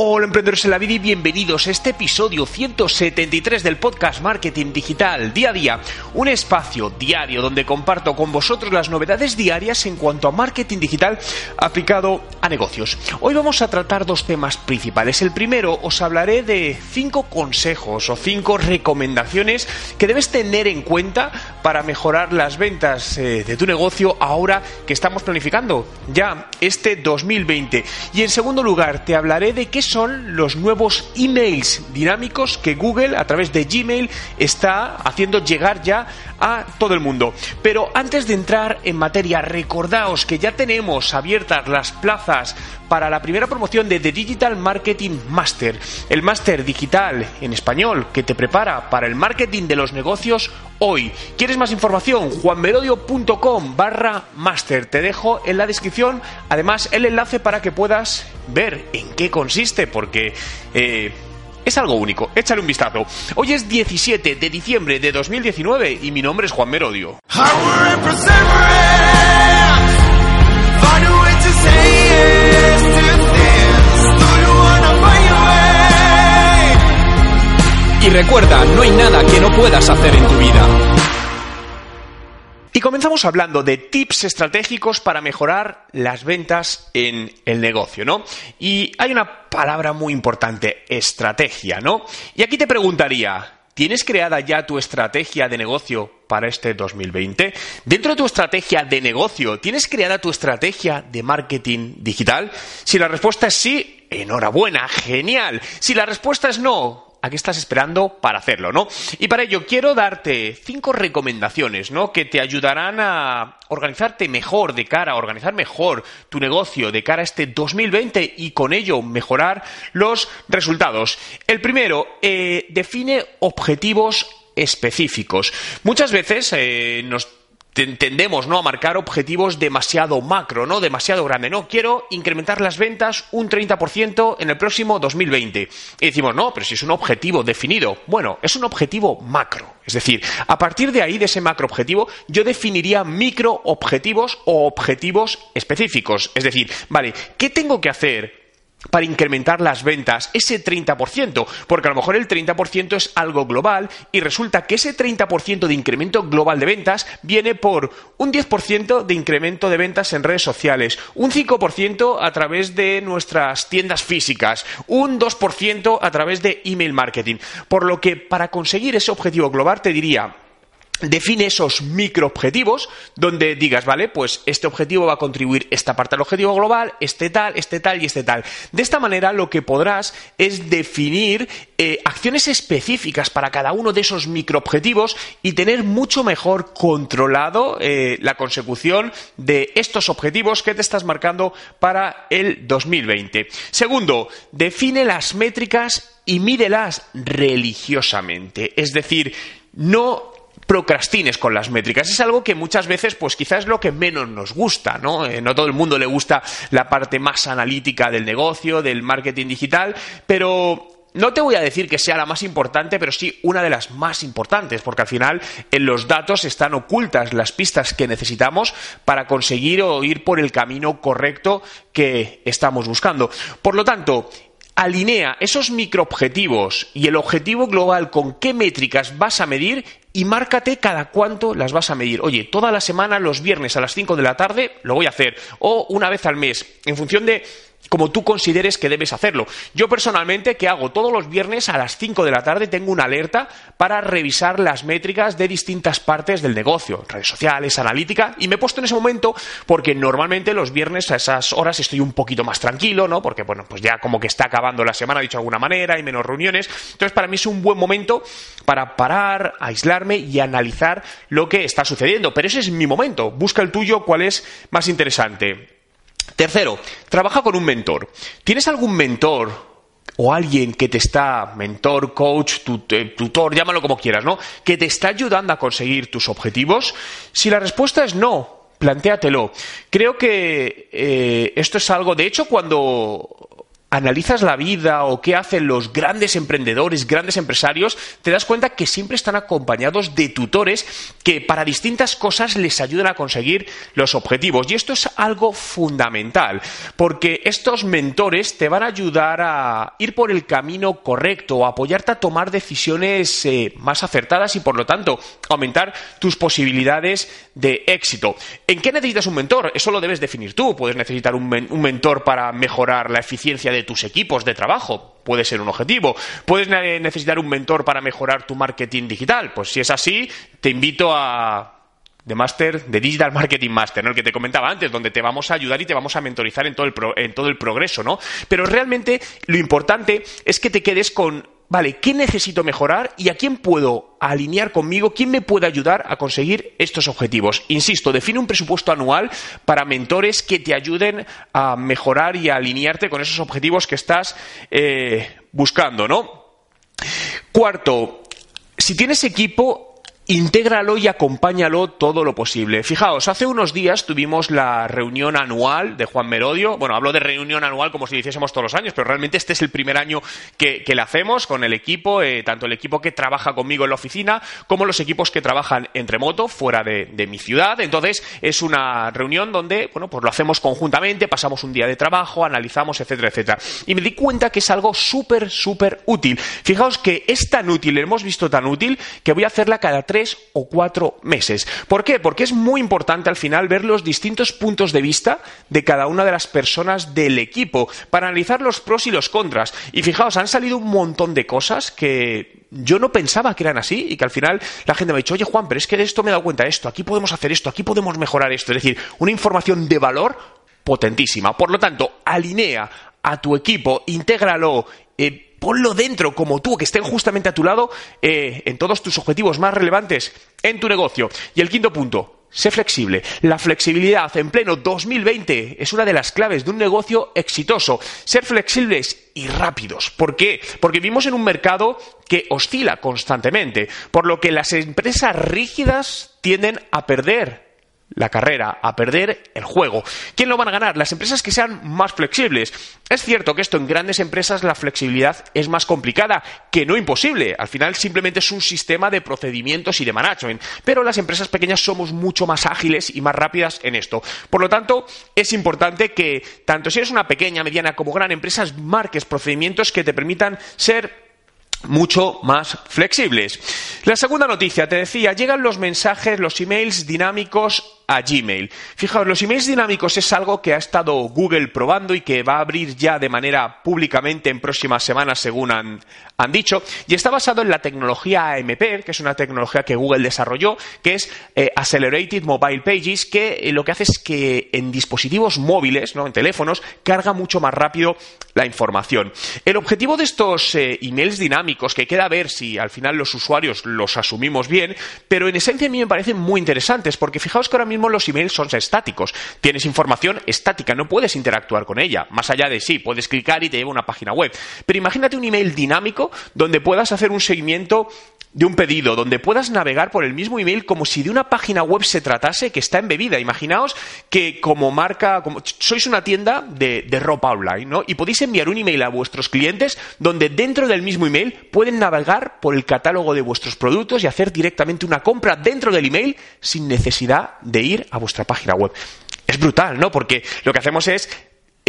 Hola emprendedores en la vida y bienvenidos a este episodio 173 del podcast Marketing Digital Día a Día, un espacio diario donde comparto con vosotros las novedades diarias en cuanto a marketing digital aplicado a negocios. Hoy vamos a tratar dos temas principales. El primero os hablaré de cinco consejos o cinco recomendaciones que debes tener en cuenta para mejorar las ventas eh, de tu negocio ahora que estamos planificando ya este 2020. Y en segundo lugar te hablaré de qué son los nuevos emails dinámicos que Google a través de Gmail está haciendo llegar ya a todo el mundo. Pero antes de entrar en materia, recordaos que ya tenemos abiertas las plazas para la primera promoción de The Digital Marketing Master, el máster digital en español que te prepara para el marketing de los negocios hoy. ¿Quieres más información? juanmerodio.com barra master. Te dejo en la descripción además el enlace para que puedas ver en qué consiste porque... Eh, es algo único, échale un vistazo. Hoy es 17 de diciembre de 2019 y mi nombre es Juan Merodio. Y recuerda, no hay nada que no puedas hacer en tu vida. Y comenzamos hablando de tips estratégicos para mejorar las ventas en el negocio, ¿no? Y hay una palabra muy importante, estrategia, ¿no? Y aquí te preguntaría, ¿Tienes creada ya tu estrategia de negocio para este 2020? Dentro de tu estrategia de negocio, ¿tienes creada tu estrategia de marketing digital? Si la respuesta es sí, enhorabuena, genial. Si la respuesta es no, ¿A qué estás esperando para hacerlo, no? Y para ello quiero darte cinco recomendaciones, ¿no? Que te ayudarán a organizarte mejor de cara, a organizar mejor tu negocio de cara a este 2020 y con ello mejorar los resultados. El primero, eh, define objetivos específicos. Muchas veces eh, nos tendemos ¿no? a marcar objetivos demasiado macro, ¿no? demasiado grande. No, quiero incrementar las ventas un 30% en el próximo 2020. Y decimos, no, pero si es un objetivo definido. Bueno, es un objetivo macro. Es decir, a partir de ahí, de ese macro objetivo, yo definiría micro objetivos o objetivos específicos. Es decir, vale, ¿qué tengo que hacer para incrementar las ventas ese 30%, porque a lo mejor el 30% es algo global y resulta que ese 30% de incremento global de ventas viene por un 10% de incremento de ventas en redes sociales, un 5% a través de nuestras tiendas físicas, un 2% a través de email marketing. Por lo que para conseguir ese objetivo global te diría, define esos microobjetivos donde digas, vale, pues este objetivo va a contribuir esta parte al objetivo global, este tal, este tal y este tal. De esta manera lo que podrás es definir eh, acciones específicas para cada uno de esos microobjetivos y tener mucho mejor controlado eh, la consecución de estos objetivos que te estás marcando para el 2020. Segundo, define las métricas y mídelas religiosamente. Es decir, no procrastines con las métricas. Es algo que muchas veces, pues quizás es lo que menos nos gusta, ¿no? Eh, no todo el mundo le gusta la parte más analítica del negocio, del marketing digital, pero no te voy a decir que sea la más importante, pero sí una de las más importantes, porque al final en los datos están ocultas las pistas que necesitamos para conseguir o ir por el camino correcto que estamos buscando. Por lo tanto, alinea esos microobjetivos y el objetivo global con qué métricas vas a medir y márcate cada cuánto las vas a medir. Oye, toda la semana, los viernes a las 5 de la tarde, lo voy a hacer. O una vez al mes, en función de como tú consideres que debes hacerlo. Yo personalmente, que hago todos los viernes a las 5 de la tarde, tengo una alerta para revisar las métricas de distintas partes del negocio, redes sociales, analítica, y me he puesto en ese momento porque normalmente los viernes a esas horas estoy un poquito más tranquilo, ¿no? Porque, bueno, pues ya como que está acabando la semana, dicho de alguna manera, hay menos reuniones. Entonces, para mí es un buen momento para parar, aislarme y analizar lo que está sucediendo. Pero ese es mi momento. Busca el tuyo, cuál es más interesante. Tercero, trabaja con un mentor. ¿Tienes algún mentor o alguien que te está, mentor, coach, eh, tutor, llámalo como quieras, ¿no? Que te está ayudando a conseguir tus objetivos? Si la respuesta es no, plantéatelo. Creo que eh, esto es algo, de hecho, cuando analizas la vida o qué hacen los grandes emprendedores, grandes empresarios, te das cuenta que siempre están acompañados de tutores que para distintas cosas les ayudan a conseguir los objetivos. Y esto es algo fundamental, porque estos mentores te van a ayudar a ir por el camino correcto, a apoyarte a tomar decisiones eh, más acertadas y, por lo tanto, aumentar tus posibilidades de éxito. ¿En qué necesitas un mentor? Eso lo debes definir tú. Puedes necesitar un, un mentor para mejorar la eficiencia de de tus equipos de trabajo. Puede ser un objetivo. Puedes necesitar un mentor para mejorar tu marketing digital. Pues si es así, te invito a de Master, de Digital Marketing Master, ¿no? el que te comentaba antes, donde te vamos a ayudar y te vamos a mentorizar en todo el, en todo el progreso, ¿no? Pero realmente lo importante es que te quedes con vale, ¿qué necesito mejorar y a quién puedo alinear conmigo? ¿Quién me puede ayudar a conseguir estos objetivos? Insisto, define un presupuesto anual para mentores que te ayuden a mejorar y a alinearte con esos objetivos que estás eh, buscando, ¿no? Cuarto, si tienes equipo, Intégralo y acompáñalo todo lo posible. Fijaos, hace unos días tuvimos la reunión anual de Juan Merodio. Bueno, hablo de reunión anual como si lo hiciésemos todos los años, pero realmente este es el primer año que, que hacemos con el equipo, eh, tanto el equipo que trabaja conmigo en la oficina como los equipos que trabajan en remoto, fuera de, de, mi ciudad. Entonces, es una reunión donde, bueno, pues lo hacemos conjuntamente, pasamos un día de trabajo, analizamos, etcétera, etcétera. Y me di cuenta que es algo súper, súper útil. Fijaos que es tan útil, hemos visto tan útil, que voy a hacerla cada tres o cuatro meses. ¿Por qué? Porque es muy importante al final ver los distintos puntos de vista de cada una de las personas del equipo para analizar los pros y los contras. Y fijaos, han salido un montón de cosas que yo no pensaba que eran así y que al final la gente me ha dicho, oye Juan, pero es que de esto me he dado cuenta esto, aquí podemos hacer esto, aquí podemos mejorar esto. Es decir, una información de valor potentísima. Por lo tanto, alinea a tu equipo, intégralo, eh, ponlo dentro como tú, que estén justamente a tu lado eh, en todos tus objetivos más relevantes en tu negocio. Y el quinto punto, sé flexible. La flexibilidad en pleno 2020 es una de las claves de un negocio exitoso. Ser flexibles y rápidos. ¿Por qué? Porque vivimos en un mercado que oscila constantemente, por lo que las empresas rígidas tienden a perder la carrera, a perder el juego. ¿Quién lo van a ganar? Las empresas que sean más flexibles. Es cierto que esto en grandes empresas la flexibilidad es más complicada, que no imposible. Al final simplemente es un sistema de procedimientos y de management. Pero las empresas pequeñas somos mucho más ágiles y más rápidas en esto. Por lo tanto, es importante que tanto si eres una pequeña, mediana como gran empresa, marques procedimientos que te permitan ser mucho más flexibles. La segunda noticia, te decía, llegan los mensajes, los emails dinámicos a Gmail. Fijaos, los emails dinámicos es algo que ha estado Google probando y que va a abrir ya de manera públicamente en próximas semanas, según han, dicho, y está basado en la tecnología AMP, que es una tecnología que Google desarrolló, que es eh, Accelerated Mobile Pages, que eh, lo que hace es que en dispositivos móviles, ¿no? en teléfonos, carga mucho más rápido la información. El objetivo de estos eh, emails dinámicos, que queda ver si al final los usuarios los asumimos bien, pero en esencia a mí me parecen muy interesantes, porque fijaos que ahora mismo los emails son estáticos. Tienes información estática, no puedes interactuar con ella. Más allá de sí, puedes clicar y te lleva a una página web. Pero imagínate un email dinámico donde puedas hacer un seguimiento de un pedido, donde puedas navegar por el mismo email como si de una página web se tratase que está embebida. Imaginaos que como marca, como, sois una tienda de, ropa online, ¿no? Y podéis enviar un email a vuestros clientes donde dentro del mismo email pueden navegar por el catálogo de vuestros productos y hacer directamente una compra dentro del email sin necesidad de ir a vuestra página web. Es brutal, ¿no? Porque lo que hacemos es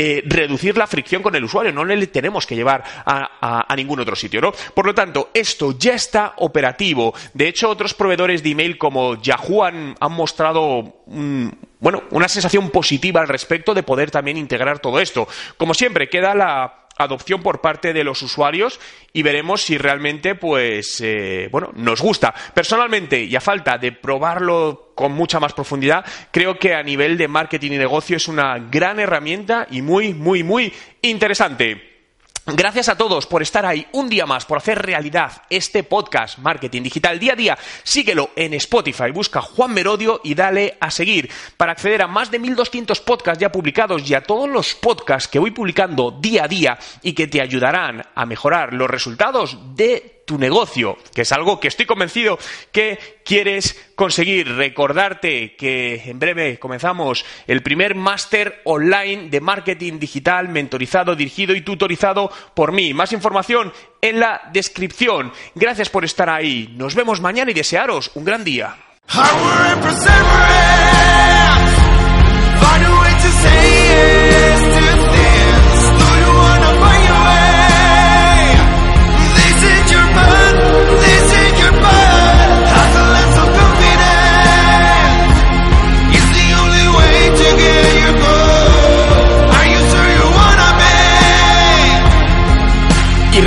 eh, reducir la fricción con el usuario, no le tenemos que llevar a, ningún otro sitio, ¿no? Por lo tanto, esto ya está operativo. De hecho, otros proveedores de email como Yahoo han, mostrado bueno, una sensación positiva al respecto de poder también integrar todo esto. Como siempre, queda la adopción por parte de los usuarios y veremos si realmente, pues, eh, bueno, nos gusta. Personalmente, y a falta de probarlo con mucha más profundidad, creo que a nivel de marketing y negocio es una gran herramienta y muy, muy, muy interesante. Gracias a todos por estar ahí un día más, por hacer realidad este podcast Marketing Digital Día a Día. Síguelo en Spotify, busca Juan Merodio y dale a seguir para acceder a más de 1200 podcasts ya publicados y a todos los podcasts que voy publicando día a día y que te ayudarán a mejorar los resultados de tu negocio, que es algo que estoy convencido que quieres conseguir. Recordarte que en breve comenzamos el primer máster online de marketing digital mentorizado, dirigido y tutorizado por mí. Más información en la descripción. Gracias por estar ahí. Nos vemos mañana y desearos un gran día.